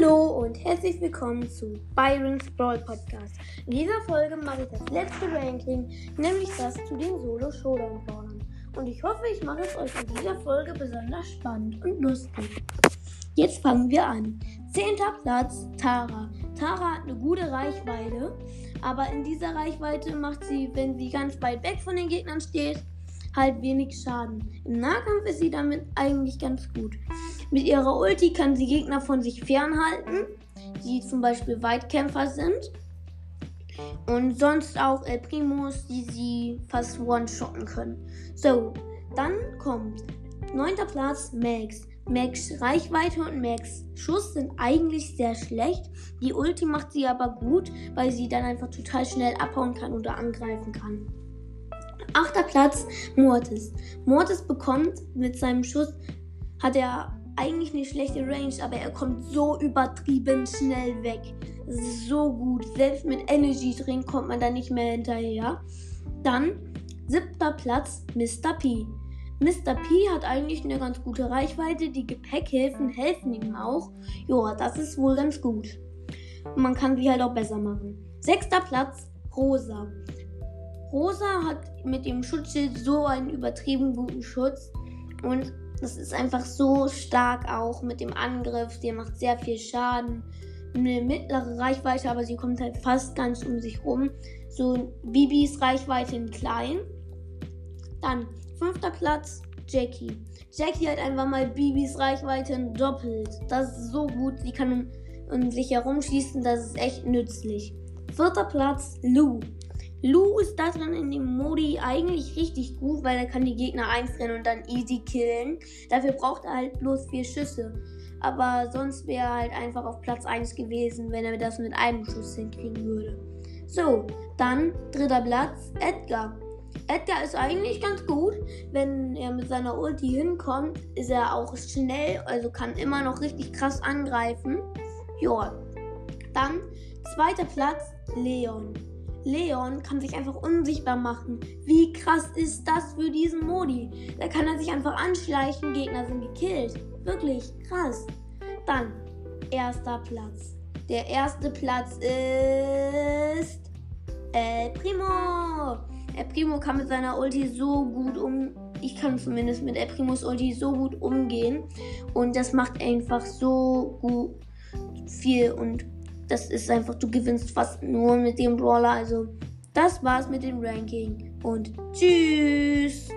herzlich willkommen zu Byron's Brawl Podcast. In dieser Folge mache ich das letzte Ranking, nämlich das zu den Solo Showdown Brawlern. Und ich hoffe, ich mache es euch in dieser Folge besonders spannend und lustig. Jetzt fangen wir an. Zehnter Platz Tara. Tara hat eine gute Reichweite, aber in dieser Reichweite macht sie, wenn sie ganz weit weg von den Gegnern steht, halt wenig Schaden. Im Nahkampf ist sie damit eigentlich ganz gut. Mit ihrer Ulti kann sie Gegner von sich fernhalten, die zum Beispiel Weitkämpfer sind. Und sonst auch El Primos, die sie fast one-shotten können. So, dann kommt neunter Platz Max. Max Reichweite und Max Schuss sind eigentlich sehr schlecht. Die Ulti macht sie aber gut, weil sie dann einfach total schnell abhauen kann oder angreifen kann. Achter Platz Mortis. Mortis bekommt mit seinem Schuss, hat er eigentlich eine schlechte Range, aber er kommt so übertrieben schnell weg. So gut. Selbst mit Energy Drink kommt man da nicht mehr hinterher. Dann siebter Platz Mr. P. Mr. P hat eigentlich eine ganz gute Reichweite. Die Gepäckhilfen helfen ihm auch. Joa, das ist wohl ganz gut. man kann sie halt auch besser machen. Sechster Platz Rosa. Rosa hat mit dem Schutzschild so einen übertrieben guten Schutz und das ist einfach so stark auch mit dem Angriff. Der macht sehr viel Schaden. Eine mittlere Reichweite, aber sie kommt halt fast ganz um sich rum. So Bibis Reichweite in klein. Dann fünfter Platz Jackie. Jackie hat einfach mal Bibis Reichweite doppelt. Das ist so gut. Sie kann um, um sich herumschießen. Das ist echt nützlich. Vierter Platz Lou. Lou ist da drin in dem Modi eigentlich richtig gut, weil er kann die Gegner einfrieren und dann easy killen. Dafür braucht er halt bloß vier Schüsse. Aber sonst wäre er halt einfach auf Platz 1 gewesen, wenn er das mit einem Schuss hinkriegen würde. So, dann dritter Platz, Edgar. Edgar ist eigentlich ganz gut. Wenn er mit seiner Ulti hinkommt, ist er auch schnell, also kann immer noch richtig krass angreifen. Ja. Dann zweiter Platz, Leon. Leon kann sich einfach unsichtbar machen. Wie krass ist das für diesen Modi? Da kann er sich einfach anschleichen, Gegner sind gekillt. Wirklich krass. Dann, erster Platz. Der erste Platz ist El Primo. El Primo kann mit seiner Ulti so gut um. Ich kann zumindest mit El Primos Ulti so gut umgehen. Und das macht einfach so gut viel und das ist einfach, du gewinnst fast nur mit dem Brawler. Also, das war's mit dem Ranking. Und tschüss!